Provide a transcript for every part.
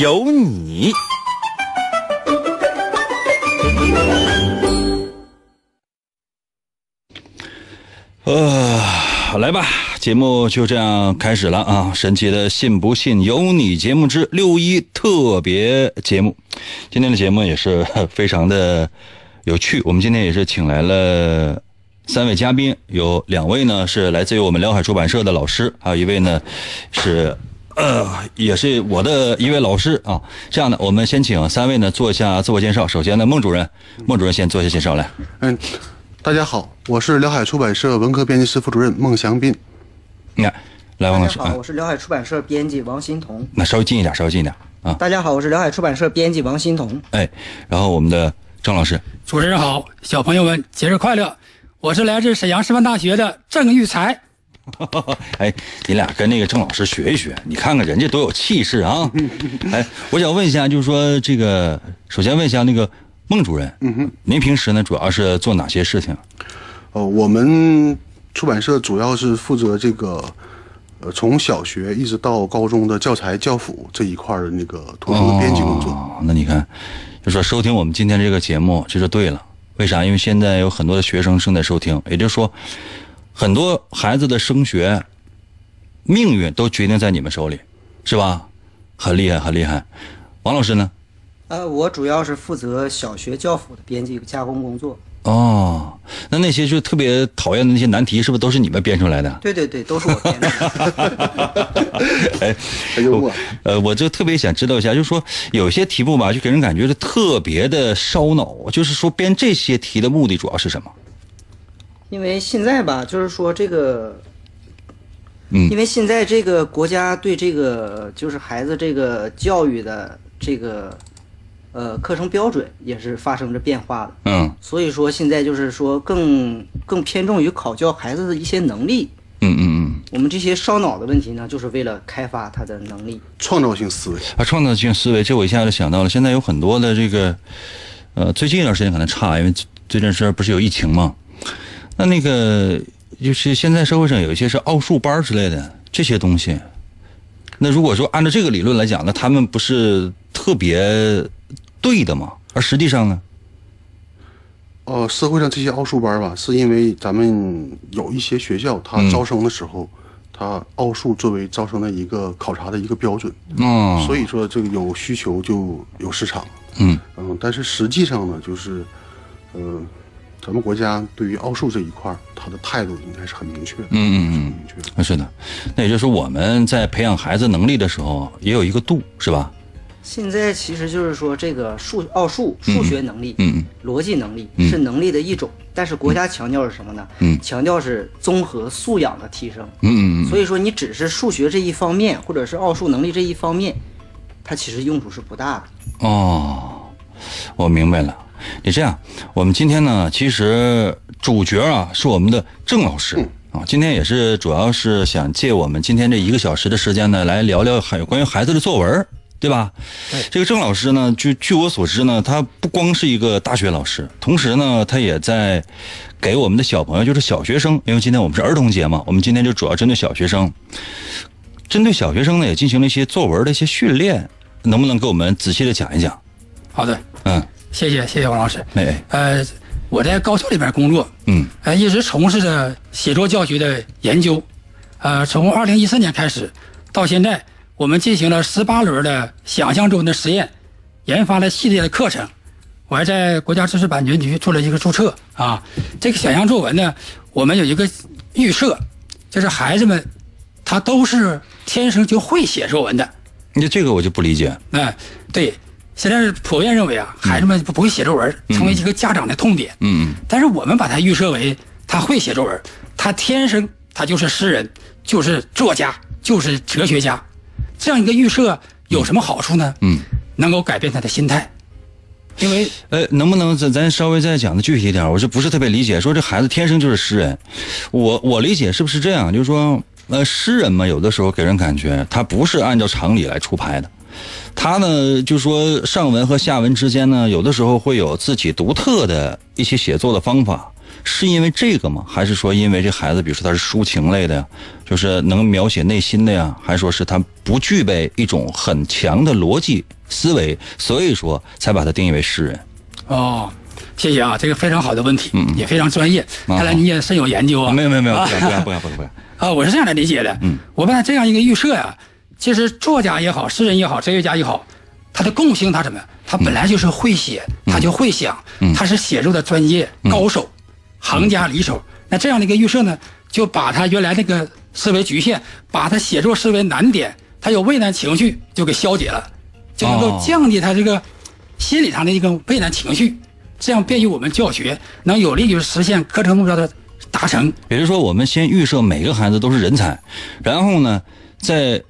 有你。呃，来吧，节目就这样开始了啊！神奇的“信不信由你”节目之六一特别节目，今天的节目也是非常的有趣。我们今天也是请来了三位嘉宾，有两位呢是来自于我们辽海出版社的老师，还有一位呢是呃也是我的一位老师啊。这样的，我们先请三位呢做一下自我介绍。首先呢，孟主任，孟主任先做一下介绍来。嗯，大家好，我是辽海出版社文科编辑室副主任孟祥斌。你看，来，王老师，大家好，啊我是辽海出版社编辑王欣彤。那稍微近一点，稍微近一点啊。大家好，我是辽海出版社编辑王欣彤。哎，然后我们的郑老师，主持人好，小朋友们节日快乐！我是来自沈阳师范大学的郑玉才。哎，你俩跟那个郑老师学一学，你看看人家多有气势啊！哎，我想问一下，就是说这个，首先问一下那个孟主任，嗯哼，您平时呢主要是做哪些事情？哦，我们出版社主要是负责这个，呃，从小学一直到高中的教材教辅这一块儿的那个图书的编辑工作。哦，那你看，就说收听我们今天这个节目，这就对了。为啥？因为现在有很多的学生正在收听，也就是说，很多孩子的升学命运都决定在你们手里，是吧？很厉害，很厉害。王老师呢？呃，我主要是负责小学教辅的编辑加工工作。哦，那那些就特别讨厌的那些难题，是不是都是你们编出来的？对对对，都是我编的。哎，很幽默。呃，我就特别想知道一下，就是说有些题目吧，就给人感觉是特别的烧脑。就是说编这些题的目的主要是什么？因为现在吧，就是说这个，嗯因为现在这个国家对这个就是孩子这个教育的这个呃课程标准也是发生着变化的。嗯所以说现在就是说更更偏重于考教孩子的一些能力。嗯嗯嗯我们这些烧脑的问题呢，就是为了开发他的能力。创造性思维。嗯，啊，创造性思维，这我一下就想到了。现在有很多的这个，呃，最近一段时间可能差，因为这这阵事儿不是有疫情吗？那那个就是现在社会上有一些是奥数班之类的这些东西。那如果说按照这个理论来讲，那他们不是特别对的吗？而实际上呢？呃，社会上这些奥数班吧，是因为咱们有一些学校，它嗯招生的时候，它奥数作为招生的一个考察的一个标准，哦，所以说这个有需求就有市场。嗯嗯，但是实际上呢，就是，呃，咱们国家对于奥数这一块儿，它的态度应该是很明确的。嗯嗯嗯明确是的，那也就是说我们在培养孩子能力的时候也有一个度，是吧？现在其实就是说，这个数奥数、数学能力、嗯嗯逻辑能力嗯是能力的一种，但是国家强调是什么呢？嗯强调是综合素养的提升。嗯嗯嗯所以说，你只是数学这一方面，或者是奥数能力这一方面，它其实用处是不大的。哦，我明白了。你这样，我们今天呢，其实主角啊是我们的郑老师啊。今天也是主要是想借我们今天这一个小时的时间呢，来聊聊还有关于孩子的作文，对吧？这个郑老师呢，据据我所知呢，他不光是一个大学老师，同时呢，他也在给我们的小朋友，就是小学生，因为今天我们是儿童节嘛，我们今天就主要针对小学生，针对小学生呢，也进行了一些作文的一些训练，能不能给我们仔细的讲一讲？好的，嗯，谢谢谢谢王老师。哎，呃，我在高校里边工作，嗯呃，一直从事着写作教学的研究。呃，从二零一四年开始到现在，我们进行了十八轮的想象中的实验，研发了系列的课程。我还在国家知识版权局做了一个注册啊。这个想象作文呢，我们有一个预设，就是孩子们他都是天生就会写作文的。你这个我就不理解。哎，对，现在是普遍认为啊，孩子们不不会写作文，成为一个家长的痛点。嗯但是我们把它预设为他会写作文，他天生他就是诗人，就是作家，就是哲学家，这样一个预设有什么好处呢？嗯，能够改变他的心态，因为呃，能不能咱咱稍微再讲的具体一点？我就不是特别理解？说这孩子天生就是诗人，我我理解是不是这样？就是说，呃，诗人嘛，有的时候给人感觉他不是按照常理来出牌的，他呢，就说上文和下文之间呢，有的时候会有自己独特的一些写作的方法。是因为这个吗？还是说因为这孩子，比如说他是抒情类的呀，就是能描写内心的呀？还是说是他不具备一种很强的逻辑思维，所以说才把他定义为诗人？哦，谢谢啊，这个非常好的问题，嗯也非常专业，看来你也深有研究啊。没有没有没有，啊不敢不敢不敢不敢不敢。啊，我是这样来理解的。嗯，我把这样一个预设呀，其实作家也好，诗人也好，哲学家也好，他的共性他什么呀？他本来就是会写，他就会想，他是写作的专业高手，行家里手。那这样的一个预设呢，就把他原来那个思维局限，把他写作思维难点，他有畏难情绪就给消解了，就能够哦降低他这个心理上的一个畏难情绪，这样便于我们教学，能有利于实现课程目标的达成。也就是说，我们先预设每个孩子都是人才，然后呢，在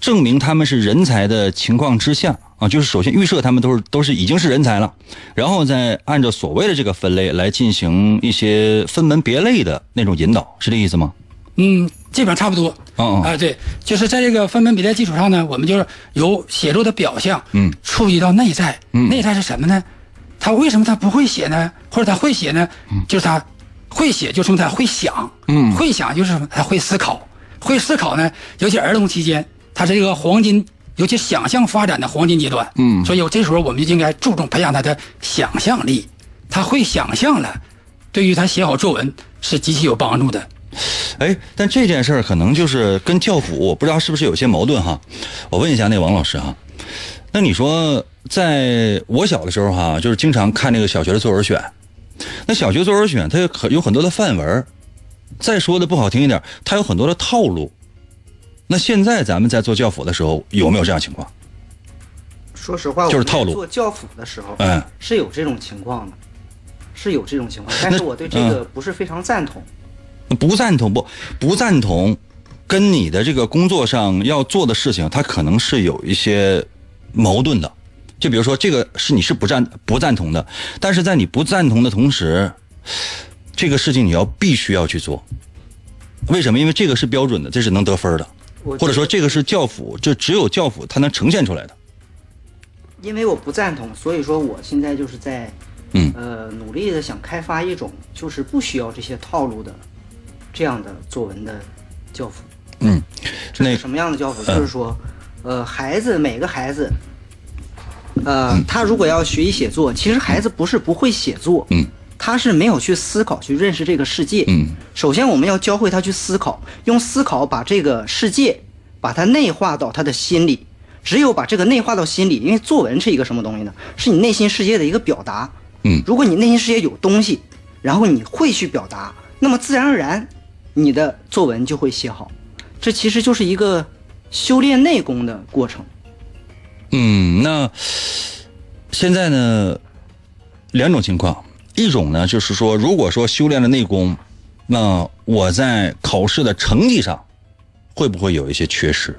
证明他们是人才的情况之下啊，就是首先预设他们都是都是已经是人才了，然后再按照所谓的这个分类来进行一些分门别类的那种引导，是这意思吗？嗯，基本上差不多。啊，对，就是在这个分门别类基础上呢，我们就是由写作的表象，嗯，触及到内在。嗯内在是什么呢？他为什么他不会写呢？或者他会写呢？就是他会写，就说明他会想。嗯会想就是什么？他会思考。会思考呢，尤其儿童期间，他是一个黄金，尤其想象发展的黄金阶段。嗯所以这时候我们就应该注重培养他的想象力。他会想象了，对于他写好作文是极其有帮助的。哎，但这件事儿可能就是跟教辅，我不知道是不是有些矛盾哈。我问一下那王老师哈，那你说，在我小的时候哈，就是经常看那个小学的作文选，那小学作文选它有很有很多的范文，再说的不好听一点，它有很多的套路。那现在咱们在做教辅的时候，有没有这样情况？说实话，就是套路做教辅的时候，嗯是有这种情况的，是有这种情况，但是我对这个不是非常赞同。不赞同不不赞同，跟你的这个工作上要做的事情，它可能是有一些矛盾的。就比如说，这个是你是不赞不赞同的，但是在你不赞同的同时，这个事情你要必须要去做。为什么？因为这个是标准的，这是能得分的，我或者说这个是教辅，就只有教辅它能呈现出来的。因为我不赞同，所以说我现在就是在，嗯呃，努力的想开发一种就是不需要这些套路的这样的作文的教辅。嗯，那这是什么样的教辅？就是说，呃，孩子每个孩子，呃，他如果要学习写作，其实孩子不是不会写作，嗯，他是没有去思考去认识这个世界，嗯，首先我们要教会他去思考，用思考把这个世界把它内化到他的心里。只有把这个内化到心里，因为作文是一个什么东西呢？是你内心世界的一个表达。嗯如果你内心世界有东西，然后你会去表达，那么自然而然，你的作文就会写好。这其实就是一个修炼内功的过程。嗯，那现在呢，两种情况，一种呢就是说，如果说修炼了内功，那我在考试的成绩上会不会有一些缺失？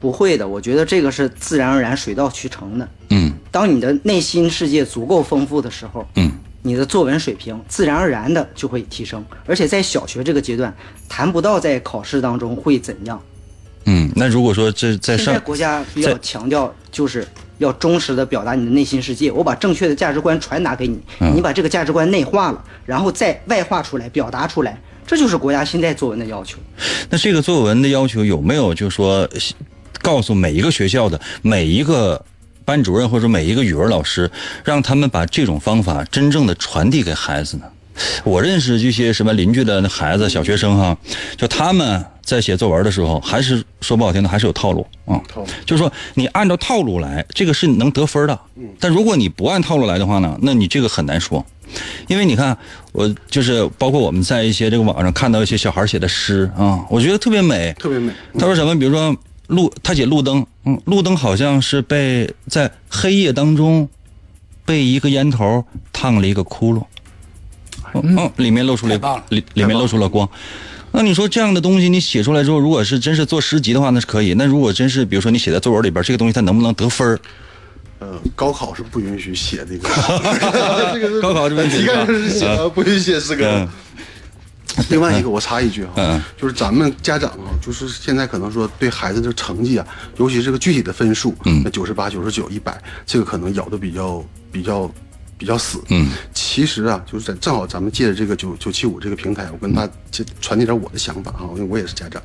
不会的，我觉得这个是自然而然、水到渠成的。嗯当你的内心世界足够丰富的时候，嗯你的作文水平自然而然的就会提升。而且在小学这个阶段，谈不到在考试当中会怎样。嗯，那如果说这在现在上国家比较强调就是要忠实的表达你的内心世界，我把正确的价值观传达给你，嗯你把这个价值观内化了，然后再外化出来、表达出来，这就是国家现在作文的要求。那这个作文的要求有没有就是说告诉每一个学校的每一个班主任或者每一个语文老师，让他们把这种方法真正的传递给孩子呢？我认识这些什么邻居的那孩子、小学生哈，就他们在写作文的时候，还是说不好听的，还是有套路啊。套路就是说你按照套路来，这个是能得分的。但如果你不按套路来的话呢，那你这个很难说。因为你看，我就是包括我们在一些这个网上看到一些小孩写的诗啊，我觉得特别美。特别美。他说什么？比如说路，他写路灯，嗯，路灯好像是被在黑夜当中被一个烟头烫了一个窟窿，嗯，嗯里面露出了了里里面露出了光。那你说这样的东西你写出来之后，如果是真是做诗集的话，那是可以。那如果真是比如说你写在作文里边，这个东西它能不能得分儿？呃，高考是不允许写这个，这个是高考是不允许题干上是写不允许写诗歌嗯。另外一个，我插一句哈嗯，就是咱们家长啊，就是现在可能说对孩子的成绩啊，尤其是这个具体的分数，嗯那九十八、九十九、一百，这个可能咬的比较比较比较死。嗯，其实啊，就是在正好咱们借着这个九九七五这个平台，我跟大家传递点我的想法啊，因为我也是家长。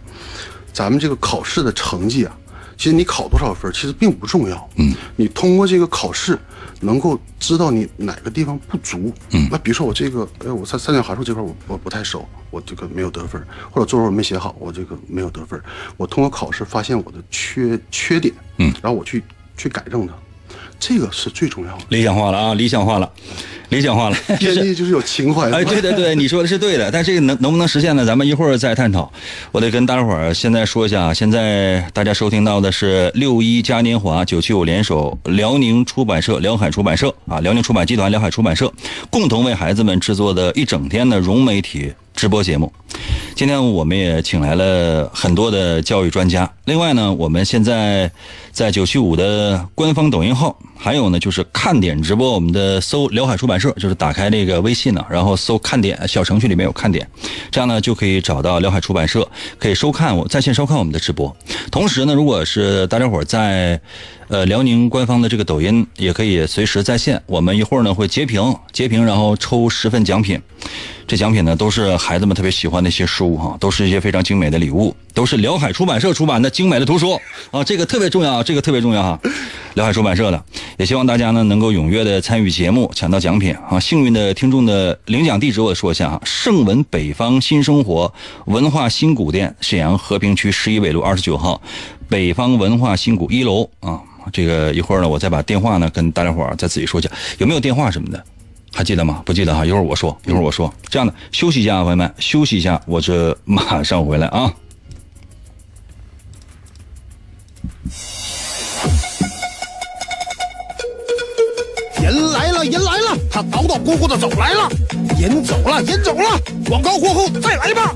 咱们这个考试的成绩啊，其实你考多少分其实并不重要。嗯，你通过这个考试能够知道你哪个地方不足。嗯，那比如说我这个，哎，我三三角函数这块我我不太熟，我这个没有得分，或者作文没写好，我这个没有得分。我通过考试发现我的缺缺点，嗯，然后我去去改正它，这个是最重要的。理想化了啊，理想化了，理想化了。编辑就是有情怀的。哎，对对对，你说的是对的，但这个能能不能实现呢？咱们一会儿再探讨。我得跟大伙儿现在说一下啊，现在大家收听到的是六一嘉年华九七五联手辽宁出版社、辽海出版社啊，辽宁出版集团、辽海出版社共同为孩子们制作的一整天的融媒体直播节目。今天我们也请来了很多的教育专家。另外呢，我们现在在九七五的官方抖音号，还有呢就是看点直播，我们的搜辽海出版社，就是打开这个微信呢，然后搜看点小程序里面有看点，这样呢就可以找到辽海出版社，可以收看我在线收看我们的直播。同时呢，如果是大家伙在呃辽宁官方的这个抖音，也可以随时在线。我们一会儿呢会截屏，截屏然后抽十份奖品。这奖品呢，都是孩子们特别喜欢的一些书哈，都是一些非常精美的礼物，都是辽海出版社出版的精美的图书啊，这个特别重要，这个特别重要哈。辽海出版社的，也希望大家呢能够踊跃的参与节目，抢到奖品啊！幸运的听众的领奖地址我说一下哈，盛文北方新生活文化新谷店，沈阳和平区十一纬路二十九号，北方文化新谷一楼啊。这个一会儿呢，我再把电话呢跟大家伙儿再仔细说一下，有没有电话什么的。还记得吗？不记得哈，一会儿我说，一会儿我说。这样的，休息一下，朋友们，休息一下，我这马上回来啊。人来了，人来了，他叨叨咕咕的走来了，人走了，人走了，广告过后再来吧。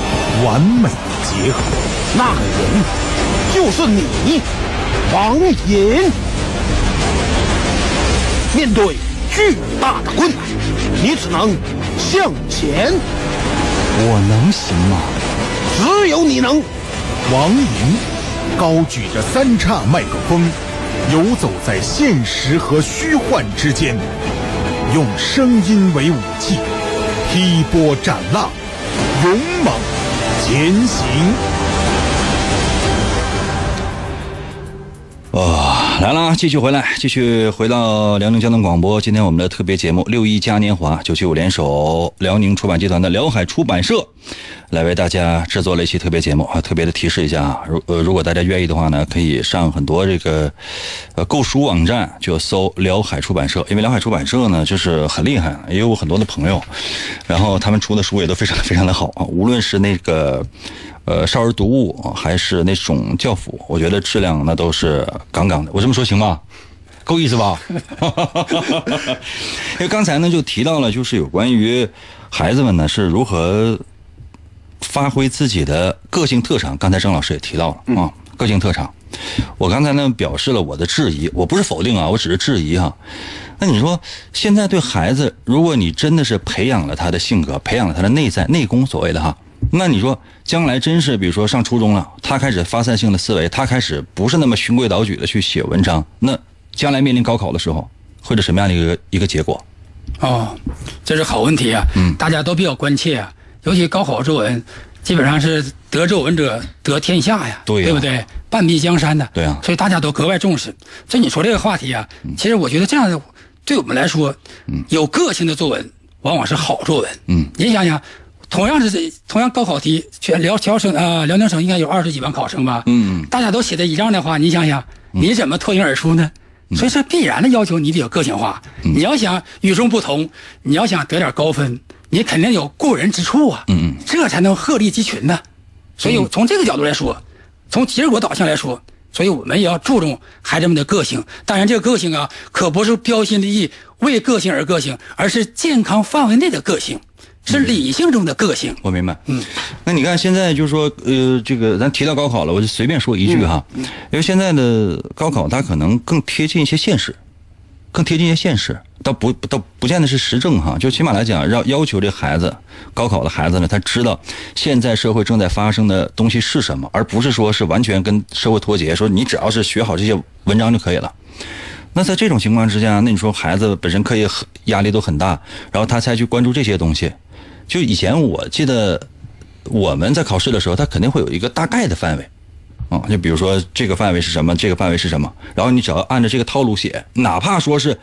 完美结合。那个人就是你，王隐。面对巨大的困难，你只能向前。我能行吗？只有你能。王莹高举着三叉麦克风，游走在现实和虚幻之间，用声音为武器，劈波斩浪，勇猛前行。啊，来了，继续回来，继续回到辽宁交通广播。今天我们的特别节目六一嘉年华九七五联手辽宁出版集团的辽海出版社，来为大家制作了一期特别节目啊。特别的提示一下啊，如呃如果大家愿意的话呢，可以上很多这个呃购书网站，就搜辽海出版社，因为辽海出版社呢就是很厉害，也有很多的朋友，然后他们出的书也都非常非常的好啊，无论是那个。呃，少儿读物还是那种教辅，我觉得质量那都是杠杠的。我这么说行吗？够意思吧？因为刚才呢就提到了，就是有关于孩子们呢是如何发挥自己的个性特长。刚才郑老师也提到了啊，个性特长。我刚才呢表示了我的质疑，我不是否定啊，我只是质疑哈。那你说现在对孩子，如果你真的是培养了他的性格，培养了他的内在内功，所谓的哈，那你说将来真是比如说上初中了，他开始发散性的思维，他开始不是那么循规蹈矩的去写文章，那将来面临高考的时候，会是什么样的一个一个结果？哦，这是好问题啊，嗯大家都比较关切啊，尤其高考作文，基本上是得作文者得天下呀，对呀不对？半壁江山的，对啊所以大家都格外重视。所以你说这个话题啊，其实我觉得这样的对我们来说，有个性的作文往往是好作文。嗯，您想想，同样是这同样高考题，全辽辽省啊、辽宁省应该有二十几万考生吧？嗯，大家都写的一样的话，你想想，你怎么脱颖而出呢？所以这必然的要求你得有个性化。你要想与众不同，你要想得点高分，你肯定有过人之处啊。嗯嗯，这才能鹤立鸡群呢。所以从这个角度来说，从结果导向来说，所以我们也要注重孩子们的个性。当然，这个个性啊，可不是标新立异、为个性而个性，而是健康范围内的个性，是理性中的个性。我明白。嗯，那你看现在就是说，呃，这个咱提到高考了，我就随便说一句哈，因为现在的高考它可能更贴近一些现实，更贴近一些现实，倒不倒不见得是实证哈，就起码来讲，要要求这孩子高考的孩子呢，他知道现在社会正在发生的东西是什么，而不是说是完全跟社会脱节，说你只要是学好这些文章就可以了。那在这种情况之下，那你说孩子本身课业很压力都很大，然后他才去关注这些东西，就以前我记得我们在考试的时候，他肯定会有一个大概的范围，啊，就比如说这个范围是什么，这个范围是什么，然后你只要按照这个套路写，哪怕说是，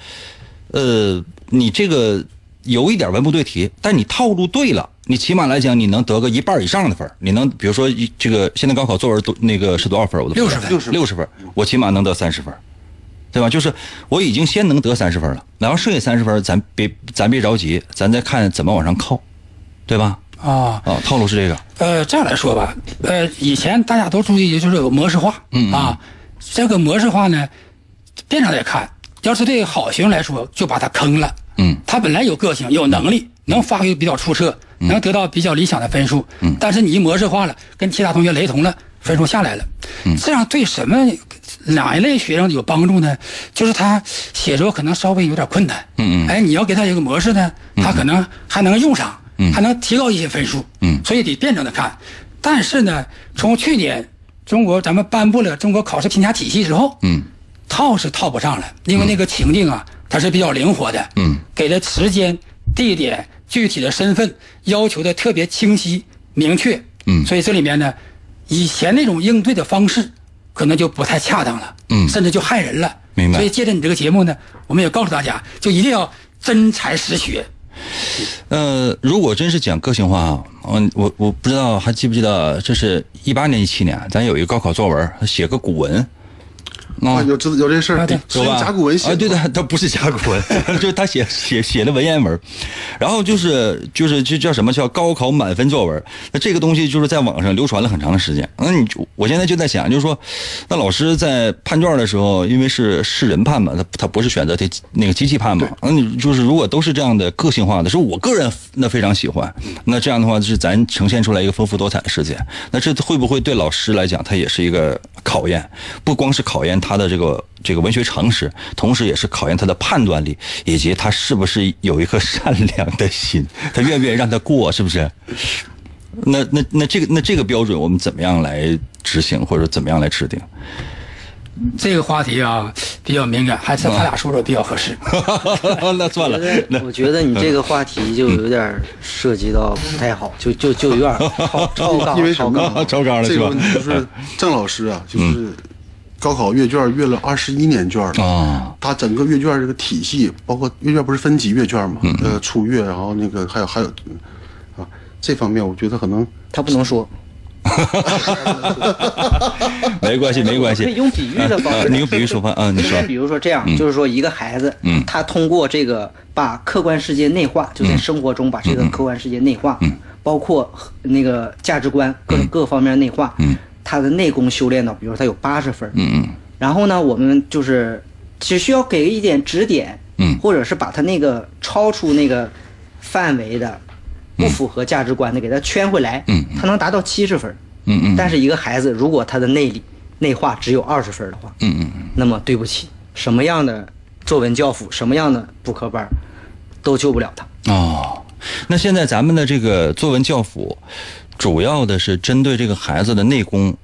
呃，你这个有一点文不对题，但你套路对了，你起码来讲你能得个一半以上的分儿你能比如说一这个现在高考作文多那个是多少分儿我都不知道60分六十分，我起码能得三十分。对吧？就是我已经先能得三十分了，然后剩下三十分，咱别咱别着急，咱再看怎么往上靠，对吧？啊，啊，套路是这个，呃，这样来说吧，呃，以前大家都注意就是有模式化，嗯嗯。啊，这个模式化呢，变着来看，要是对好学生来说，就把他坑了，嗯。他本来有个性，有能力，能发挥比较出色，能得到比较理想的分数，嗯。但是你一模式化了，跟其他同学雷同了，分数下来了，嗯。这样对什么哪一类学生有帮助呢？就是他写作可能稍微有点困难，嗯嗯。哎，你要给他一个模式呢，他可能还能用上，还能提高一些分数，嗯。所以得辩证的看。但是呢，从去年中国咱们颁布了中国考试评价体系之后，嗯。套是套不上了，因为那个情境啊，它是比较灵活的，嗯，给的时间、地点、具体的身份要求的特别清晰明确，嗯。所以这里面呢，以前那种应对的方式可能就不太恰当了，嗯。甚至就害人了，明白。所以借着你这个节目呢，我们也告诉大家，就一定要真才实学。呃，如果真是讲个性化啊，嗯，我我不知道还记不记得，这是一八年、一七年，咱有一个高考作文，写个古文，啊，有知道有这事儿是用甲骨文写啊，的对的，他不是甲骨文，就是他写写写的文言文，然后就是就是就叫什么叫高考满分作文？那这个东西就是在网上流传了很长的时间。那你就我现在就在想，就是说，那老师在判卷的时候，因为是是人判嘛，他他不是选择题那个机器判嘛，那你就是如果都是这样的个性化的，是我个人那非常喜欢，那这样的话是咱呈现出来一个丰富多彩的世界。那这会不会对老师来讲，他也是一个考验？不光是考验他的这个这个文学常识，同时也是考验他的判断力，以及他是不是有一颗善良的心，他愿不愿意让他过，是不是？那那那这个那这个标准，我们怎么样来执行，或者怎么样来制定？这个话题啊比较敏感，还是他俩说说比较合适。那算了，我觉得你这个话题就有点涉及到不太好，就就就有点超超纲，因为什超纲么？超纲了是吧这个问题就是郑老师啊，就是高考阅卷阅了二十一年卷了。啊，他整个阅卷这个体系，包括阅卷不是分级阅卷嘛？呃，初阅，然后那个还有还有啊，这方面我觉得可能他不能说，没关系，没关系。可以用比喻的方式用比喻说话啊，你说。比如说这样，就是说一个孩子，嗯。他通过这个把客观世界内化，就在生活中把这个客观世界内化，嗯。包括那个价值观各各方面内化，嗯他的内功修炼到，比如说他有八十分，嗯嗯。然后呢，我们就是只需要给一点指点，嗯。或者是把他那个超出那个范围的、不符合价值观的给他圈回来，嗯他能达到七十分。嗯嗯。但是一个孩子如果他的内力内化只有二十分的话，嗯嗯嗯，那么对不起，什么样的作文教辅，什么样的补课班儿，都救不了他。哦，那现在咱们的这个作文教辅，主要的是针对这个孩子的内功，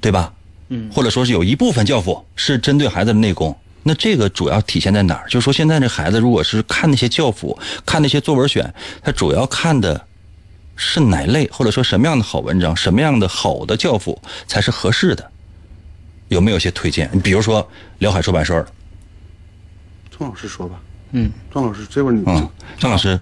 对吧？嗯或者说是有一部分教辅是针对孩子的内功。那这个主要体现在哪儿？就是说，现在这孩子如果是看那些教辅，看那些作文选，他主要看的是哪类，或者说什么样的好文章，什么样的好的教辅才是合适的？有没有一些推荐？你比如说辽海出版社的，郑老师说吧。嗯，郑老师，这会儿你嗯，张老师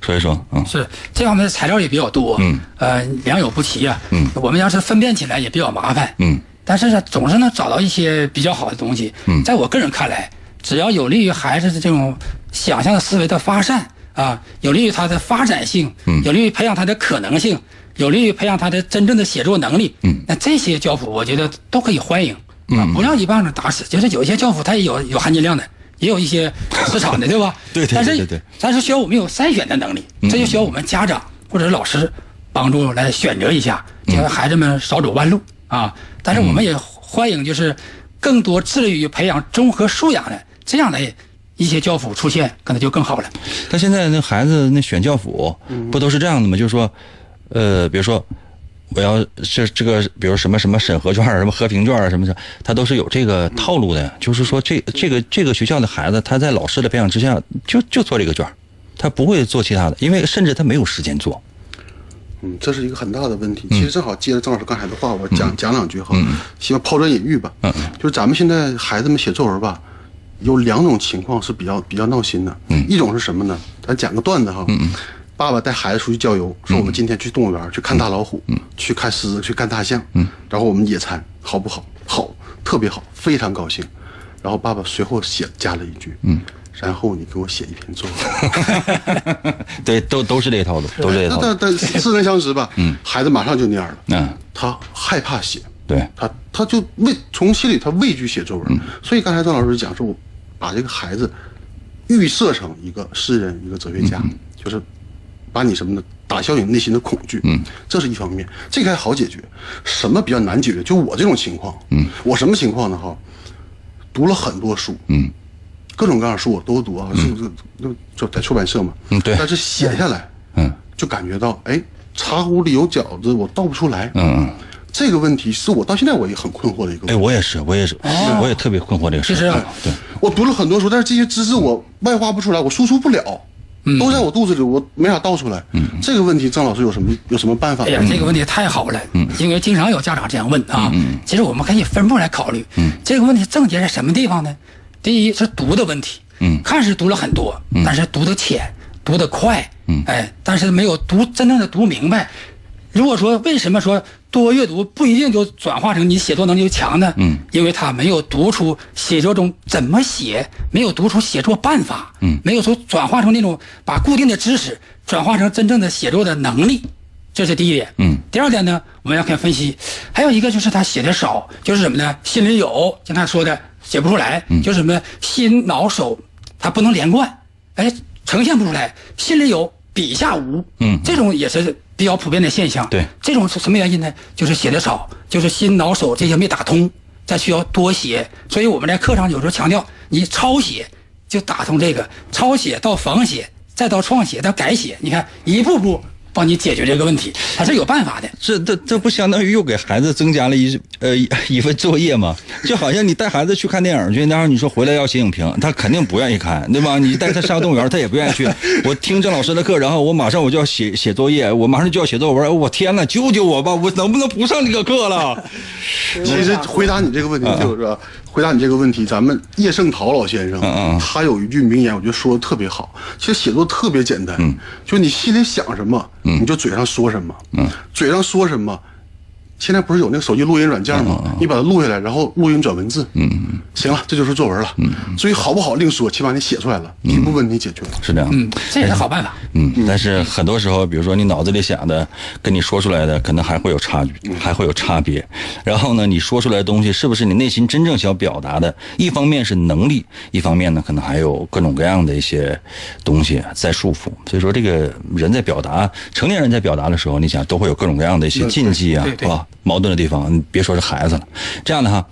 说一说，嗯是这方面的材料也比较多，嗯，呃，良莠不齐啊，嗯，我们要是分辨起来也比较麻烦，嗯但是呢，总是能找到一些比较好的东西。嗯在我个人看来，只要有利于孩子的这种想象的思维的发散啊，有利于他的发展性，嗯有利于培养他的可能性，有利于培养他的真正的写作能力。嗯那这些教辅，我觉得都可以欢迎啊嗯，不要一棒子打死。就是有一些教辅，它也有有含金量的，也有一些市场的，对吧？对对对但是对对但是需要我们有筛选的能力，这就需要我们家长或者是老师帮助来选择一下，让孩子们少走弯路啊。但是我们也欢迎就是更多致力于培养综合素养的这样的一些教辅出现，可能就更好了。但现在那孩子那选教辅不都是这样的吗？就是说，呃，比如说我要这这个，比如什么什么审核卷儿、什么和平卷儿啊，什么的，他都是有这个套路的。就是说，这这个这个学校的孩子，他在老师的培养之下，就就做这个卷儿他不会做其他的，因为甚至他没有时间做。嗯，这是一个很大的问题。其实正好接着郑老师刚才的话，我讲讲两句哈，希望抛砖引玉吧。嗯就是咱们现在孩子们写作文吧，有两种情况是比较比较闹心的。嗯一种是什么呢？咱讲个段子哈。爸爸带孩子出去郊游，说我们今天去动物园去看大老虎，去看狮子，去看大象。然后我们野餐，好不好？好，特别好，非常高兴。然后爸爸随后写加了一句，嗯，然后你给我写一篇作文。对，都都是这一套路，都是这一套但但似曾相识吧？嗯，孩子马上就那样了。嗯，他害怕写，对，他他就畏从心里他畏惧写作文。所以刚才郑老师讲说，我把这个孩子预设成一个诗人，一个哲学家，就是把你什么呢？打消你内心的恐惧。嗯，这是一方面，这个还好解决。什么比较难解决？就我这种情况。嗯，我什么情况呢？哈，读了很多书。嗯。各种各样的书我都读啊，就是就就在出版社嘛。嗯对但是写下来，嗯就感觉到，哎，茶壶里有饺子，我倒不出来。嗯嗯。这个问题是我到现在我也很困惑的一个问题。哎，我也是，我也是，我也特别困惑这个事儿。其实对，我读了很多书，但是这些知识我外化不出来，我输出不了，都在我肚子里，我没法倒出来。这个问题，郑老师有什么有什么办法？哎呀，这个问题太好了，因为经常有家长这样问啊。其实我们可以分步来考虑，这个问题症结在什么地方呢？第一是读的问题，嗯。看似读了很多，但是读得浅，读得快，哎，但是没有读真正的读明白。如果说为什么说多阅读不一定就转化成你写作能力就强的？嗯，因为他没有读出写作中怎么写，没有读出写作办法，嗯没有说转化成那种把固定的知识转化成真正的写作的能力，这是第一点。嗯，第二点呢，我们要看分析，还有一个就是他写的少，就是什么呢？心里有，像他说的写不出来，就是什么心脑手，他不能连贯，哎，呈现不出来，心里有，笔下无，嗯这种也是比较普遍的现象。对这种是什么原因呢？就是写的少，就是心脑手这些没打通，再需要多写。所以我们在课上有时候强调，你抄写就打通这个，抄写到仿写，再到创写到改写，你看一步步帮你解决这个问题，他是有办法的。这这这不相当于又给孩子增加了一呃一一份作业吗？就好像你带孩子去看电影去，然后你说回来要写影评，他肯定不愿意看，对吧？你带他上动物园，他也不愿意去。我听郑老师的课，然后我马上我就要写写作业，我马上就要写作文，我天呐，救救我吧！我能不能不上这个课了？其实回答你这个问题就是说，回答你这个问题，咱们叶圣陶老先生，嗯嗯他有一句名言，我觉得说的特别好。其实写作特别简单，就你心里想什么，你就嘴上说什么，嘴上说什么。现在不是有那个手机录音软件吗？你把它录下来，然后录音转文字，嗯行了，这就是作文了。嗯，所以好不好另说，起码你写出来了，第一步问题解决了。是这样。嗯，这也是好办法。嗯，但是很多时候，比如说你脑子里想的，跟你说出来的可能还会有差距，还会有差别。然后呢，你说出来的东西是不是你内心真正想表达的？一方面是能力，一方面呢，可能还有各种各样的一些东西在束缚。所以说，这个人在表达，成年人在表达的时候，你想都会有各种各样的一些禁忌啊，对吧？矛盾的地方，你别说是孩子了。这样的哈，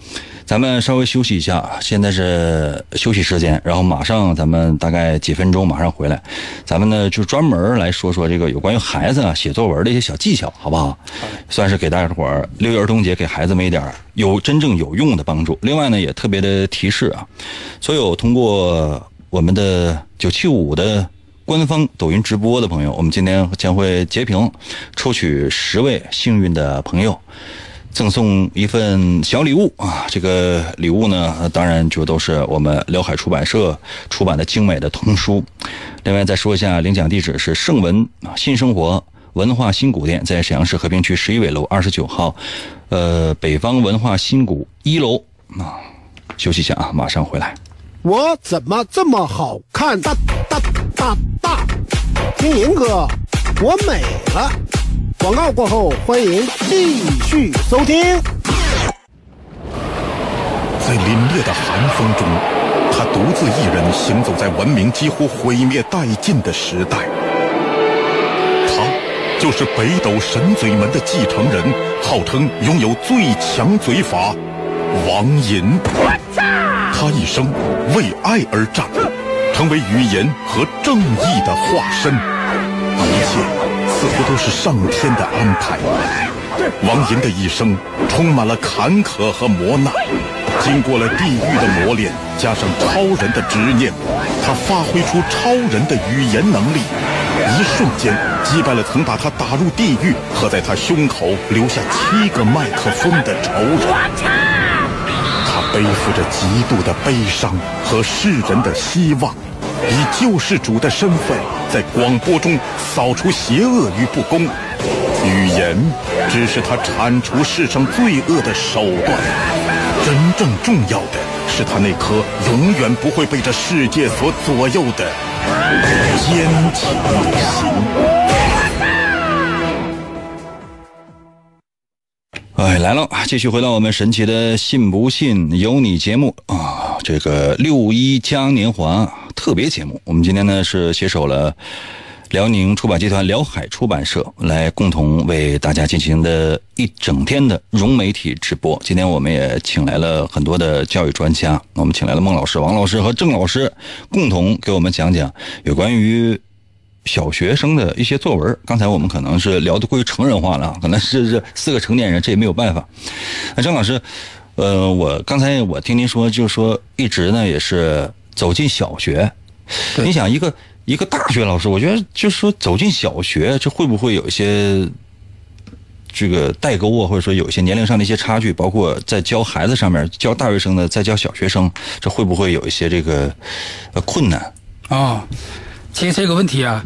咱们稍微休息一下，现在是休息时间，然后马上咱们大概几分钟马上回来，咱们呢就专门来说说这个有关于孩子啊写作文的一些小技巧，好不好？算是给大家伙儿六一儿童节给孩子们一点有真正有用的帮助。另外呢，也特别的提示啊，所有通过我们的九七五的官方抖音直播的朋友，我们今天将会截屏抽取十位幸运的朋友，赠送一份小礼物啊！这个礼物呢，当然就都是我们辽海出版社出版的精美的童书。另外再说一下，领奖地址是盛文新生活文化新古店，在沈阳市和平区十一纬路二十九号，呃，北方文化新谷一楼啊。休息一下啊，马上回来。我怎么这么好看？大大大大！听银哥，我美了。广告过后，欢迎继续收听。在凛冽的寒风中，他独自一人行走在文明几乎毁灭殆尽的时代。他就是北斗神嘴门的继承人，号称拥有最强嘴法——王银。他一生为爱而战，成为语言和正义的化身。一切似乎都是上天的安排。王莹的一生充满了坎坷和磨难，经过了地狱的磨练，加上超人的执念，他发挥出超人的语言能力，一瞬间击败了曾把他打入地狱和在他胸口留下七个麦克风的仇人。背负着极度的悲伤和世人的希望，以救世主的身份，在广播中扫除邪恶与不公。语言只是他铲除世上罪恶的手段，真正重要的是他那颗永远不会被这世界所左右的坚强的心。哎，来了，继续回到我们神奇的“信不信由你”节目啊，这个六一嘉年华特别节目，我们今天呢是携手了辽宁出版集团辽海出版社来共同为大家进行的一整天的融媒体直播。今天我们也请来了很多的教育专家，我们请来了孟老师、王老师和郑老师，共同给我们讲讲有关于。小学生的一些作文，刚才我们可能是聊的过于成人化了，可能是这四个成年人，这也没有办法。那张老师，呃，我刚才我听您说，就是说一直呢也是走进小学。你想一个一个大学老师，我觉得就是说走进小学，这会不会有一些这个代沟啊，或者说有一些年龄上的一些差距，包括在教孩子上面，教大学生的，在教小学生，这会不会有一些这个呃困难？哦，其实这个问题啊，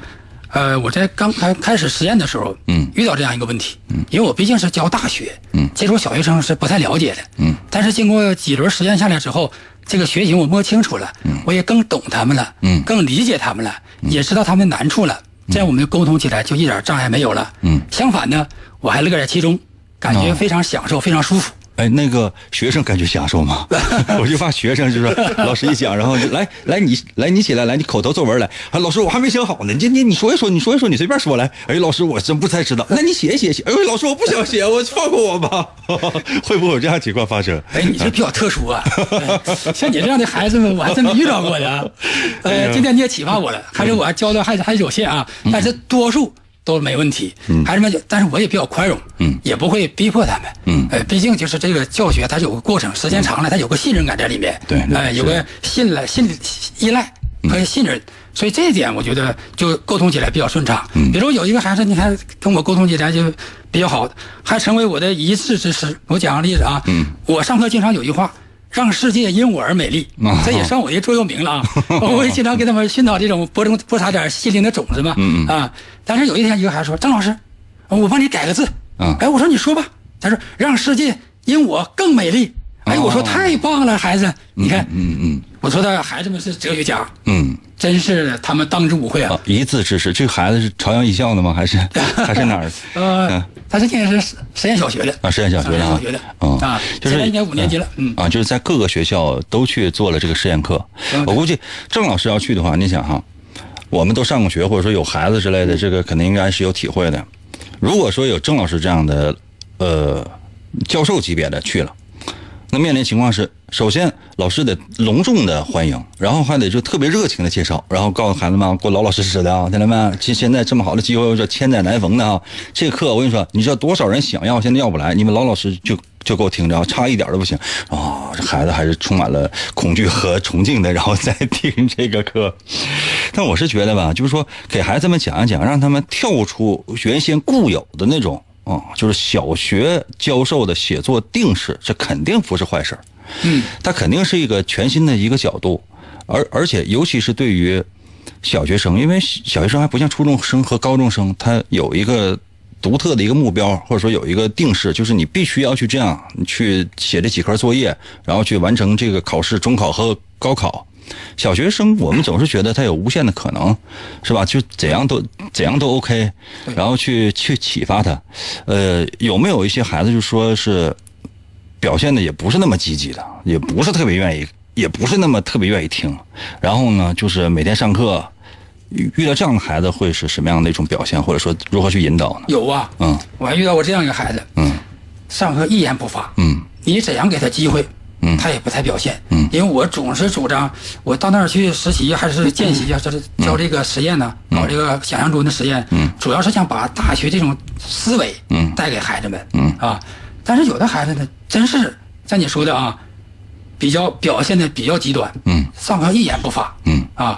呃，我在刚开开始实验的时候，嗯。遇到这样一个问题，嗯，因为我毕竟是教大学，嗯。接触小学生是不太了解的，嗯，但是经过几轮实验下来之后，这个学情我摸清楚了，嗯，我也更懂他们了，嗯。更理解他们了，也知道他们的难处了，这样我们沟通起来就一点障碍没有了，嗯。相反呢，我还乐在其中，感觉哦。非常享受，非常舒服。哎，那个学生感觉享受吗？我就怕学生就是说 老师一讲，然后就来来你来你起来来你口头作文来，啊老师我还没想好呢，你你你说一说，你说一说，你随便说来。哎老师我真不太知道，那你写一写写。哎老师我不想写，我放过我吧。会不会有这样情况发生？哎，你这比较特殊啊！哎像你这样的孩子们，我还真没遇到过呀。呃，今天你也启发我了，还是我还教的还还是有限啊，但是多数都没问题。孩子们，但是我也比较宽容，嗯也不会逼迫他们。嗯呃，毕竟就是这个教学，它有个过程，时间长了，它有个信任感在里面。对对呃，有个信赖、信依赖和信任。所以这一点，我觉得就沟通起来比较顺畅。比如有一个孩子，你看跟我沟通起来就比较好，还成为我的一字之师。我讲个例子啊，嗯，我上课经常有一句话。让世界因我而美丽啊，这也算我一座右铭了啊！我也经常给他们熏陶这种播种播撒点心灵的种子嘛。啊，但是有一天，一个孩子说：“张老师，我帮你改个字。”啊哎，我说你说吧。他说：“让世界因我更美丽。”哎，我说哦太棒了，孩子，你看，嗯嗯我说的孩子们是哲学家，嗯真是他们当之无愧啊啊。一字之师，这个孩子是朝阳艺校的吗？还是 还是哪儿？呃嗯，他是现在是实验小学的啊，实验小学的啊实验小学的，嗯啊，就是应该五年级了，嗯，啊，就是在各个学校都去做了这个实验课。嗯我估计郑老师要去的话，你想哈，我们都上过学，或者说有孩子之类的，这个肯定应该是有体会的。如果说有郑老师这样的呃教授级别的去了。那面临情况是，首先老师得隆重的欢迎，然后还得就特别热情的介绍，然后告诉孩子们给我老老实实的啊，听见没？现现在这么好的机会，这千载难逢的啊！这课我跟你说，你知道多少人想要，现在要不来，你们老老实就就给我听着啊，差一点都不行啊！这孩子还是充满了恐惧和崇敬的，然后再听这个课。但我是觉得吧，就是说给孩子们讲一讲，让他们跳出原先固有的那种。啊、就是小学教授的写作定式，这肯定不是坏事嗯，它肯定是一个全新的一个角度，而而且尤其是对于小学生，因为小学生还不像初中生和高中生，他有一个独特的一个目标，或者说有一个定式，就是你必须要去这样，你去写这几科作业，然后去完成这个考试、中考和高考。小学生，我们总是觉得他有无限的可能，是吧？就怎样都怎样都 OK，然后去去启发他。呃，有没有一些孩子就说是表现的也不是那么积极的，也不是特别愿意，也不是那么特别愿意听。然后呢，就是每天上课遇遇到这样的孩子会是什么样的一种表现，或者说如何去引导呢？有啊，嗯我还遇到过这样一个孩子，嗯上课一言不发，嗯你怎样给他机会，嗯。他也不太表现，嗯。因为我总是主张，我到那儿去实习还是见习啊，这是教这个实验呢，搞这个想象中的实验，嗯。主要是想把大学这种思维，嗯。带给孩子们，嗯。啊，但是有的孩子呢，真是像你说的啊，比较表现的比较极端，嗯。上课一言不发，嗯。啊，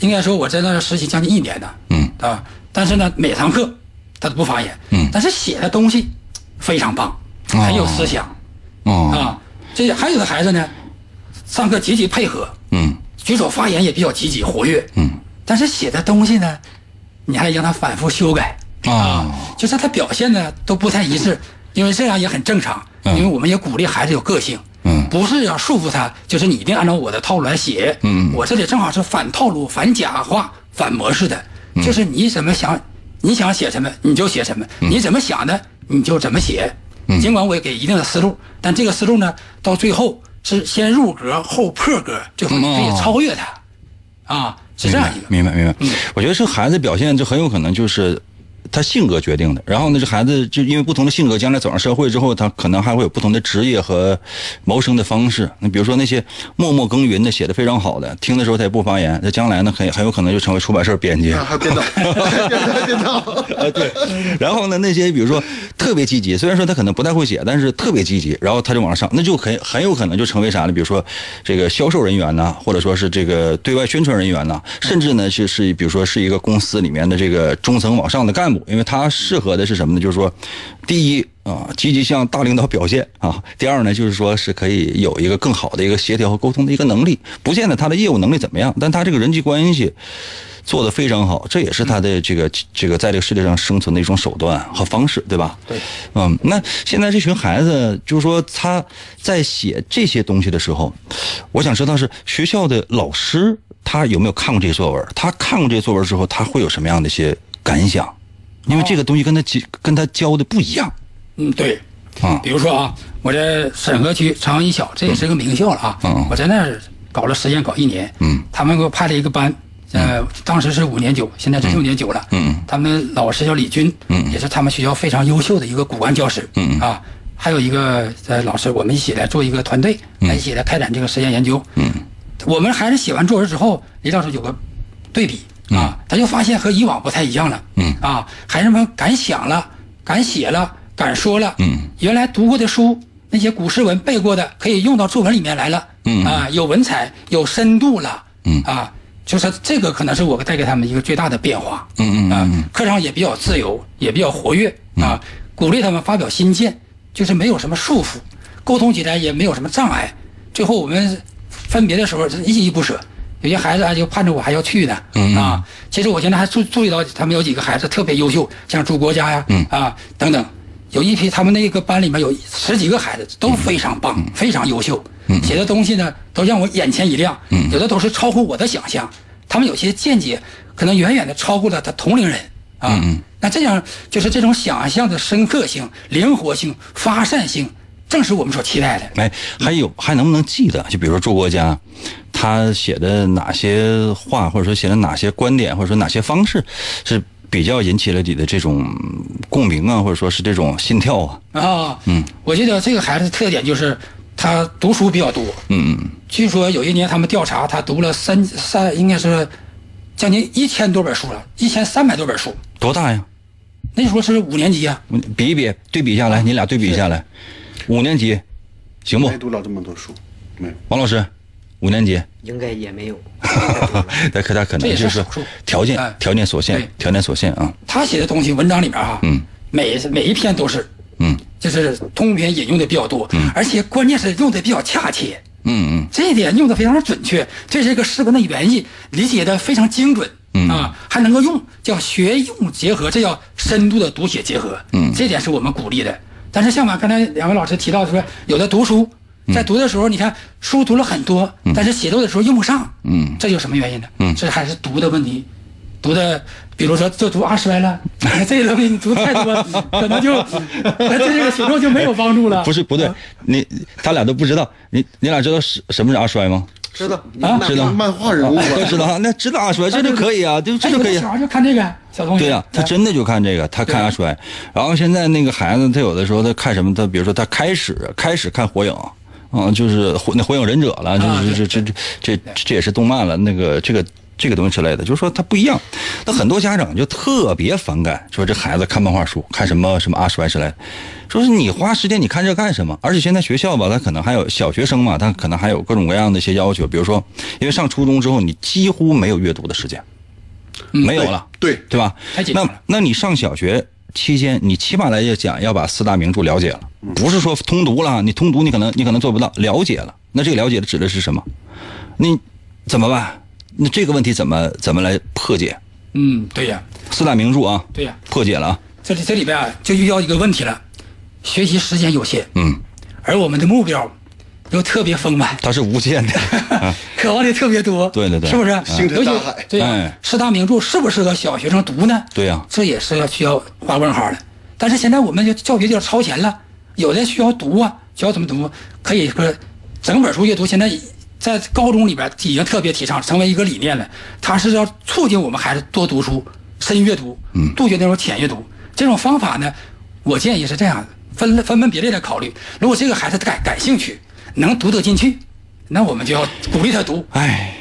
应该说我在那儿实习将近一年呢，嗯。啊，但是呢，每堂课他都不发言，嗯。但是写的东西非常棒，哦。很有思想、哦。啊。这还有的孩子呢，上课积极配合，嗯。举手发言也比较积极活跃，嗯。但是写的东西呢，你还让他反复修改啊就是他表现呢都不太一致，因为这样也很正常，嗯因为我们也鼓励孩子有个性，嗯不是要束缚他，就是你一定按照我的套路来写，嗯。我这里正好是反套路、反假话、反模式的，嗯。就是你怎么想，你想写什么你就写什么，嗯。你怎么想的你就怎么写，尽管我也给一定的思路，但这个思路呢，到最后是先入格后破格，最后你可以哦超越他，啊，是这样一个。明白明白。我觉得这孩子表现就很有可能就是他性格决定的。然后呢，这孩子就因为不同的性格，将来走上社会之后，他可能还会有不同的职业和谋生的方式。那比如说那些默默耕耘的、写的非常好的，听的时候他也不发言，他将来呢很很有可能就成为出版社编辑。啊，编导，编导，对。然后呢，那些比如说特别积极，虽然说他可能不太会写，但是特别积极，然后他就往上上，那就很很有可能就成为啥呢？比如说这个销售人员呐，或者说是这个对外宣传人员呐，甚至呢是是比如说是一个公司里面的这个中层往上的干部，因为他适合的是什么呢？就是说，第一啊，积极向大领导表现啊；第二呢，就是说是可以有一个更好的一个协调和沟通的一个能力，不见得他的业务能力怎么样，但他这个人际关系。做得非常好，这也是他的这个这个在这个世界上生存的一种手段和方式，对吧？对，嗯，那现在这群孩子，就是说他在写这些东西的时候，我想知道是学校的老师他有没有看过这些作文？他看过这些作文之后，他会有什么样的一些感想？因为这个东西跟他教跟他教的不一样嗯，对。啊比如说啊，我在沈河区朝阳一小，这也是个名校了啊。嗯我在那儿搞了实验，搞一年。嗯。他们给我派了一个班，呃，当时是五年九，现在是六年九了。嗯。他们老师叫李军，嗯也是他们学校非常优秀的一个骨干教师。嗯啊，还有一个呃老师，我们一起来做一个团队，来一起来开展这个实验研究。嗯。我们还是写完作文之后，李老师有个对比啊，他就发现和以往不太一样了。嗯啊，孩子们敢想了，敢写了，敢说了。嗯，原来读过的书，那些古诗文背过的，可以用到作文里面来了。嗯啊，有文采，有深度了。嗯啊，就是这个可能是我带给他们一个最大的变化。嗯嗯嗯啊，课上也比较自由，也比较活跃啊，鼓励他们发表新见，就是没有什么束缚，沟通起来也没有什么障碍。最后我们分别的时候是依依不舍，有些孩子还就盼着我还要去呢。嗯啊，其实我现在还注注意到他们有几个孩子特别优秀，像朱国家呀，嗯啊等等，有一批他们那个班里面有十几个孩子都非常棒，非常优秀，写的东西呢都让我眼前一亮，有的都是超乎我的想象，他们有些见解可能远远的超过了他同龄人啊。那这样就是这种想象的深刻性、灵活性、发散性，正是我们所期待的。哎，还有还能不能记得？就比如说朱国家，他写的哪些话，或者说写的哪些观点，或者说哪些方式，是比较引起了你的这种共鸣啊，或者说是这种心跳啊。啊，嗯，我记得这个孩子的特点就是他读书比较多。嗯嗯据说有一年他们调查，他读了三三，应该是将近一千多本书了，一千三百多本书。多大呀？那时候是五年级啊，比一比，对比一下来，你俩对比一下来。五年级，行不没？读了这么多书，没有。王老师，五年级，应该也没有。那可他可这也能就是是少数条件哎。条件所限，条件所限啊。他写的东西文章里面哈，嗯，每每一篇都是，嗯，就是通篇引用的比较多，嗯，而且关键是用的比较恰切，嗯嗯。这一点用的非常的准确，这是一个诗文的原意理解的非常精准，嗯。啊，还能够用，叫学用结合，这叫深度的读写结合，嗯。这点是我们鼓励的。但是像吧，刚才两位老师提到说，有的读书，嗯在读的时候，你看书读了很多，但是写作的时候用不上，嗯这有什么原因呢？嗯这还是读的问题，读的，比如说就读阿衰了，这个东西你读太多，可能就对这个写作就没有帮助了。不是不对，你他俩都不知道，你你俩知道什什么是阿衰吗？知道啊知道漫画人物知道，那知道阿衰这就可以啊，对，这就可以就看这个小东西。对呀、他真的就看这个，他看阿衰。然后现在那个孩子，他有的时候他看什么？他比如说他开始开始看火影，啊、就是火那火影忍者了，就啊是这这这这这也是动漫了，那个这个这个东西之类的，就是说它不一样。那很多家长就特别反感，说这孩子看漫画书，看什么什么阿衰之类的，说是你花时间你看这干什么？而且现在学校吧，他可能还有小学生嘛，他可能还有各种各样的一些要求，比如说，因为上初中之后，你几乎没有阅读的时间。没有了，对对吧那那你上小学期间，你起码来讲要把四大名著了解了，不是说通读了，你通读你可能你可能做不到，了解了。那这个了解的指的是什么？那怎么办？那这个问题怎么怎么来破解？嗯，对呀，四大名著啊，对呀，破解了啊，这里这里边啊就遇到一个问题了，学习时间有限，嗯，而我们的目标又特别丰满，它是无限的，啊 渴望的特别多，对对对是不是？星辰大海对四大名著适不适合小学生读呢？对呀这也是要需要画问号的。但是现在我们就教学有点超前了，有的需要读啊，需要怎么读？可以说整本书阅读，现在在高中里边已经特别提倡，成为一个理念了。它是要促进我们孩子多读书、深阅读，嗯，杜绝那种浅阅读。这种方法呢，我建议是这样的，分分门别类的考虑。如果这个孩子感感兴趣，能读得进去，那我们就要鼓励他读。哎，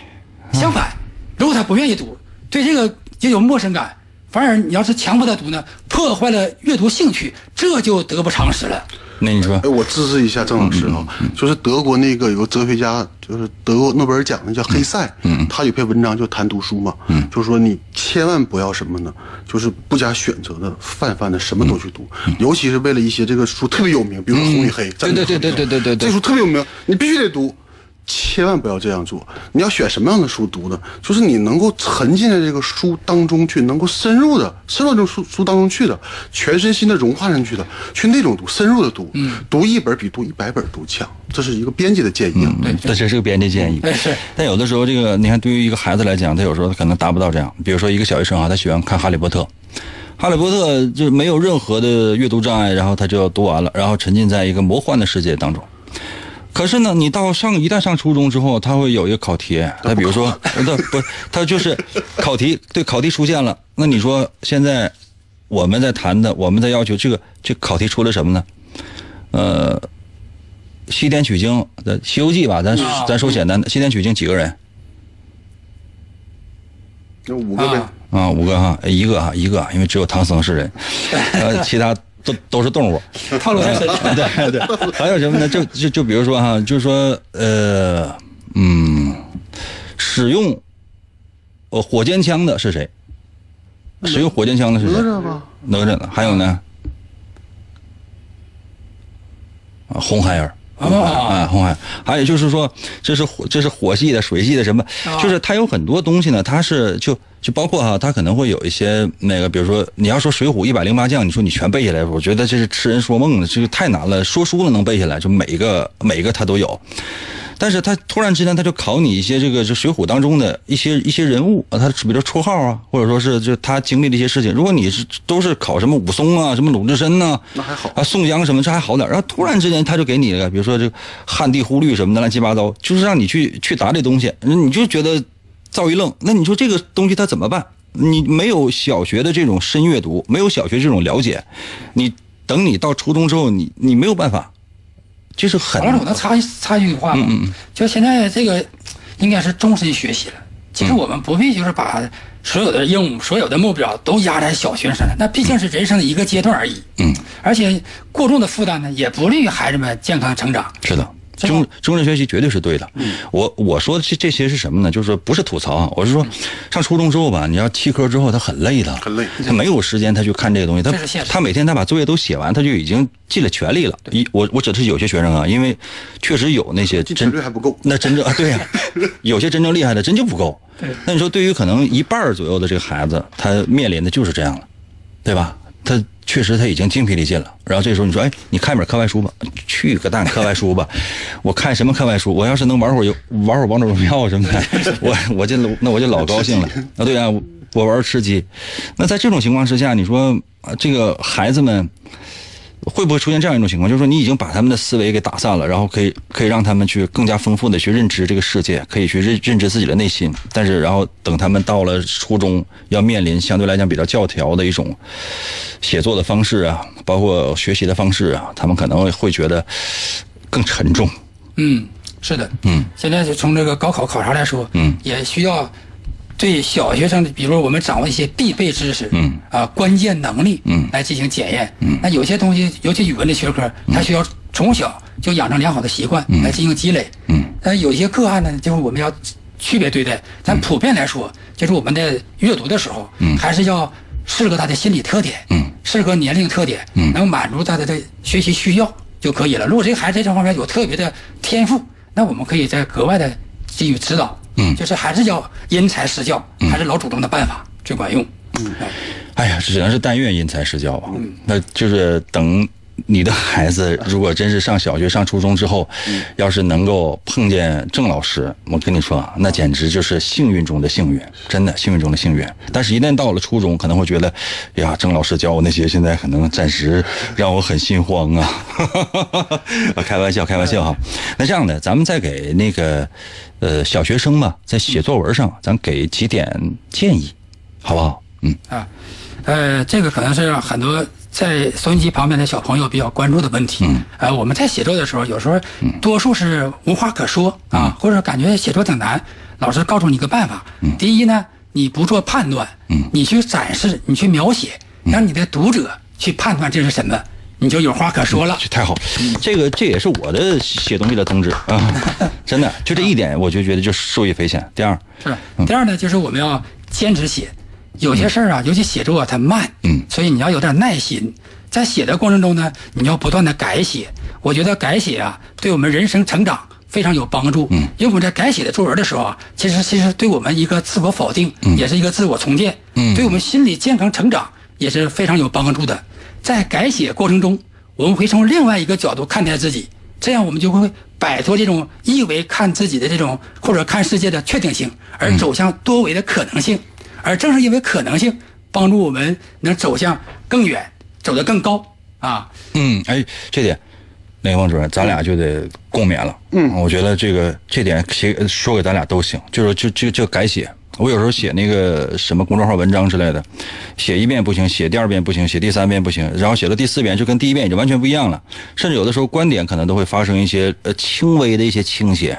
相反，如果他不愿意读，对这个也有陌生感，反而你要是强迫他读呢，破坏了阅读兴趣，这就得不偿失了。那你说？哎，我支持一下郑老师啊，就是德国那个有个哲学家，就是德国诺贝尔奖的叫黑塞，嗯，他有篇文章就谈读书嘛，嗯，就是说你千万不要什么呢，就是不加选择的泛泛的什么都去读，尤其是为了一些这个书特别有名，比如说《红与黑》，对对对对对对对。这书特别有名，你必须得读。千万不要这样做！你要选什么样的书读呢？就是你能够沉浸在这个书当中去，能够深入的深到这个书书当中去的，全身心的融化进去的，去那种读，深入的读，嗯，读一本比读一百本都强，这是一个编辑的建议啊。嗯，这这是个编辑建议。哎是但有的时候，这个你看，对于一个孩子来讲，他有时候他可能达不到这样。比如说，一个小学生啊，他喜欢看《哈利波特》，《哈利波特》就没有任何的阅读障碍，然后他就要读完了，然后沉浸在一个魔幻的世界当中。可是呢，你到上一旦上初中之后，他会有一个考题，他比如说，他不，他就是考题，对，考题出现了。那你说现在我们在谈的，我们在要求这个这考题出了什么呢？呃，西天取经的《西游记》吧，咱咱说简单的，西天取经几个人就五个呗，啊啊？五个哈，一个哈，一个，因为只有唐僧是人，呃，其他都都是动物。套路太深了。对对，还有什么呢？就就就比如说哈，就是说呃嗯，使用呃火箭枪的是谁？使用火箭枪的是谁？哪吒吧，哪吒呢？还有呢？啊，红孩儿。红孩儿啊，红孩儿。还有就是说，这是火，这是火系的、水系的什么？就是它有很多东西呢，它是就就包括哈，他可能会有一些那个，比如说你要说《水浒》一百零八将，你说你全背下来，我觉得这是痴人说梦的，这个太难了。说书的能背下来，就每一个每一个他都有。但是他突然之间他就考你一些这个就《水浒》当中的一些一些人物啊，他比如说绰号啊，或者说是就他经历的一些事情。如果你是都是考什么武松啊、什么鲁智深呐、那还好啊，宋江什么这还好点儿然后突然之间他就给你了，比如说这个汉地忽律什么的乱七八糟，就是让你去去答这东西，你就觉得造一愣。那你说这个东西他怎么办？你没有小学的这种深阅读，没有小学这种了解，你等你到初中之后，你你没有办法，就是很王老师，我能插一插一句话吗？嗯嗯就现在这个应该是终身学习了。其实我们不必就是把所有的任务、所有的目标都压在小学生上，那毕竟是人生的一个阶段而已。嗯，而且过重的负担呢，也不利于孩子们健康成长。是的，终终身学习绝对是对的。我我说的这这些是什么呢？就是说不是吐槽啊，我是说上初中之后吧，你要弃科之后，他很累的，很累他没有时间他去看这个东西，他他每天他把作业都写完，他就已经尽了全力了。一我我指的是有些学生啊，因为确实有那些进真还不够。那真正啊，对呀、有些真正厉害的真就不够。对那你说，对于可能一半儿左右的这个孩子，他面临的就是这样了，对吧？他确实他已经精疲力尽了。然后这时候你说，哎，你看本课外书吧，去个蛋课外书吧！我看什么课外书？我要是能玩会儿游，玩会儿王者荣耀什么的，我我就那我就老高兴了。啊，对啊，我我玩吃鸡。那在这种情况之下，你说啊这个孩子们。会不会出现这样一种情况，就是说你已经把他们的思维给打散了，然后可以可以让他们去更加丰富的去认知这个世界，可以去认认知自己的内心，但是然后等他们到了初中，要面临相对来讲比较教条的一种写作的方式啊，包括学习的方式啊，他们可能会觉得更沉重。嗯，是的，嗯，现在就从这个高考考察来说，嗯，也需要对小学生的，比如我们掌握一些必备知识，嗯，啊，关键能力，嗯。来进行检验，嗯，那有些东西，尤其语文的学科，它需要从小就养成良好的习惯，来进行积累，嗯，但有些个案呢，就是我们要区别对待，咱普遍来说，就是我们在阅读的时候，嗯。还是要适合他的心理特点，嗯，适合年龄特点，嗯。能满足他的这学习需要就可以了。如果这个孩子在这方面有特别的天赋，那我们可以再格外的给予指导，嗯。就是还是要因材施教，还是老祖宗的办法最管用，嗯，哎呀，只能是但愿因材施教啊。那就是等你的孩子如果真是上小学、上初中之后，要是能够碰见郑老师，我跟你说啊，那简直就是幸运中的幸运，真的幸运中的幸运。但是，一旦到了初中，可能会觉得，哎呀，郑老师教我那些，现在可能暂时让我很心慌啊。啊开玩笑，开玩笑哈。那这样的，咱们再给那个呃小学生吧，在写作文上，咱给几点建议，好不好？嗯啊，呃，这个可能是很多在收音机旁边的小朋友比较关注的问题。嗯，呃，我们在写作的时候，有时候多数是无话可说嗯啊，或者感觉写作挺难。老师告诉你一个办法，第一呢，你不做判断，嗯你去展示，你去描写，让你的读者去判断这是什么，你就有话可说了。这太好了，这个这也是我的写东西的宗旨啊，真的，就这一点，我就觉得就受益匪浅。第二，是。第二呢，就是我们要坚持写，有些事儿啊，尤其写作啊，它慢，嗯所以你要有点耐心。在写的过程中呢，你要不断的改写。我觉得改写啊，对我们人生成长非常有帮助。嗯，因为我们在改写的作文的时候啊，其实其实对我们一个自我否定，嗯也是一个自我重建，嗯对我们心理健康成长也是非常有帮助的。在改写过程中，我们会从另外一个角度看待自己，这样我们就会摆脱这种一维看自己的这种或者看世界的确定性，而走向多维的可能性。而正是因为可能性，帮助我们能走向更远，走得更高啊。嗯，哎，这点，那个王主任，咱俩就得共勉了。嗯，我觉得这个这点谁说给咱俩都行，就是就就就改写。我有时候写那个什么公众号文章之类的，写一遍不行，写第二遍不行，写第三遍不行，然后写到第四遍就跟第一遍已经完全不一样了，甚至有的时候观点可能都会发生一些呃轻微的一些倾斜。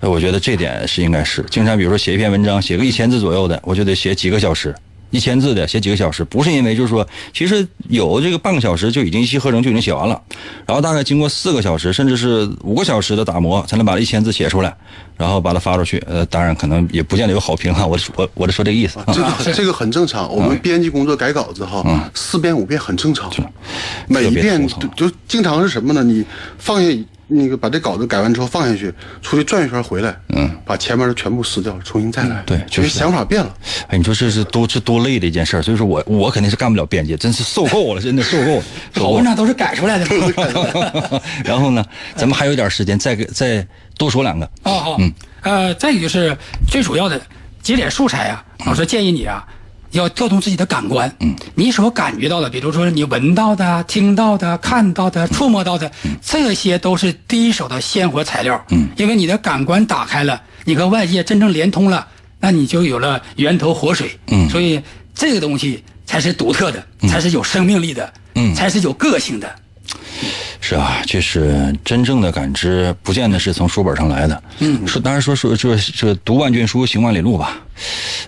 呃我觉得这点是应该是经常，比如说写一篇文章，写个一千字左右的，我就得写几个小时。一千字的写几个小时，不是因为就是说，其实有这个半个小时就已经一气呵成就已经写完了，然后大概经过四个小时甚至是五个小时的打磨，才能把一千字写出来，然后把它发出去。呃，当然可能也不见得有好评哈，我我我就说这个意思啊。这个很这个很正常。我们编辑工作改稿子哈，四遍五遍很正常。每一遍就经常是什么呢？你放下那个把这稿子改完之后放下去，出去转一圈回来，嗯，把前面的全部撕掉，重新再来。对因为就是想法变了。哎，你说这是多这多累的一件事儿，所以说我我肯定是干不了编辑，真是受够了，真的受够了。好文章都是改出来的嘛。然后呢，咱们还有点时间，再给再多说两个。哦，好，嗯，呃，再一个就是最主要的节点素材啊，老师建议你啊，要调动自己的感官，嗯，你所感觉到的，比如说你闻到的、听到的、看到的、触摸到的，这些都是第一手的鲜活材料，嗯，因为你的感官打开了，你和外界真正连通了，那你就有了源头活水。嗯。所以这个东西才是独特的，才是有生命力的，嗯。才是有个性的。是啊，就是真正的感知，不见得是从书本上来的。嗯，说当然说说这这读万卷书，行万里路吧。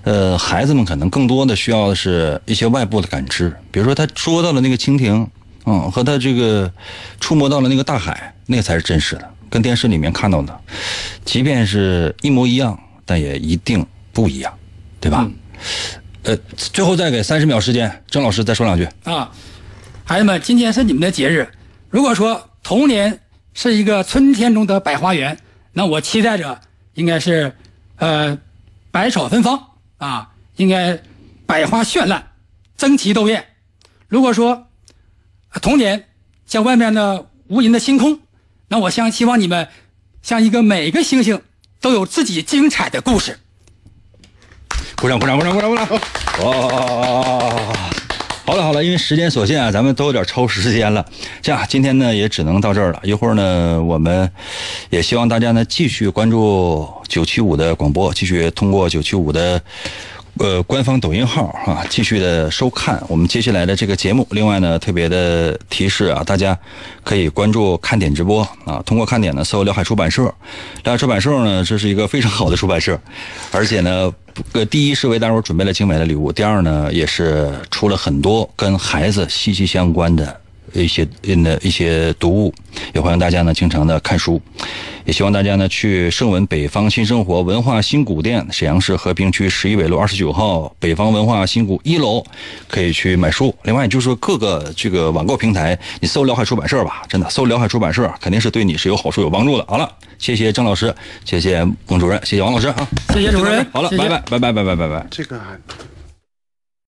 呃，孩子们可能更多的需要的是一些外部的感知，比如说他捉到了那个蜻蜓，嗯，和他这个触摸到了那个大海，那个才是真实的，跟电视里面看到的，即便是一模一样，但也一定不一样，对吧？呃，最后再给三十秒时间，郑老师再说两句。啊，孩子们，今天是你们的节日。如果说童年是一个春天中的百花园，那我期待着应该是，呃，百草芬芳啊，应该百花绚烂，争奇斗艳。如果说童年像外面的无垠的星空，那我相希望你们像一个每个星星都有自己精彩的故事。鼓掌，鼓掌，鼓掌，鼓掌，鼓掌！哇！好了好了，因为时间所限啊，咱们都有点超时间了。这样，今天呢也只能到这儿了。一会儿呢，我们也希望大家呢继续关注九七五的广播，继续通过九七五的呃官方抖音号啊，继续的收看我们接下来的这个节目。另外呢，特别的提示啊，大家可以关注看点直播啊，通过看点呢搜辽海出版社，辽海出版社呢这是一个非常好的出版社，而且呢。呃，第一是为大伙准备了精美的礼物，第二呢，也是出了很多跟孩子息息相关的一些嗯的一些读物，也欢迎大家呢经常的看书，也希望大家呢去盛文北方新生活文化新古店，沈阳市和平区十一纬路二十九号北方文化新古一楼，可以去买书。另外就是说各个这个网购平台，你搜辽海出版社吧，真的搜辽海出版社，肯定是对你是有好处有帮助的。好了，谢谢郑老师，谢谢孟主任，谢谢王老师啊，谢谢主任好了，谢谢拜拜拜拜拜拜拜拜。这个还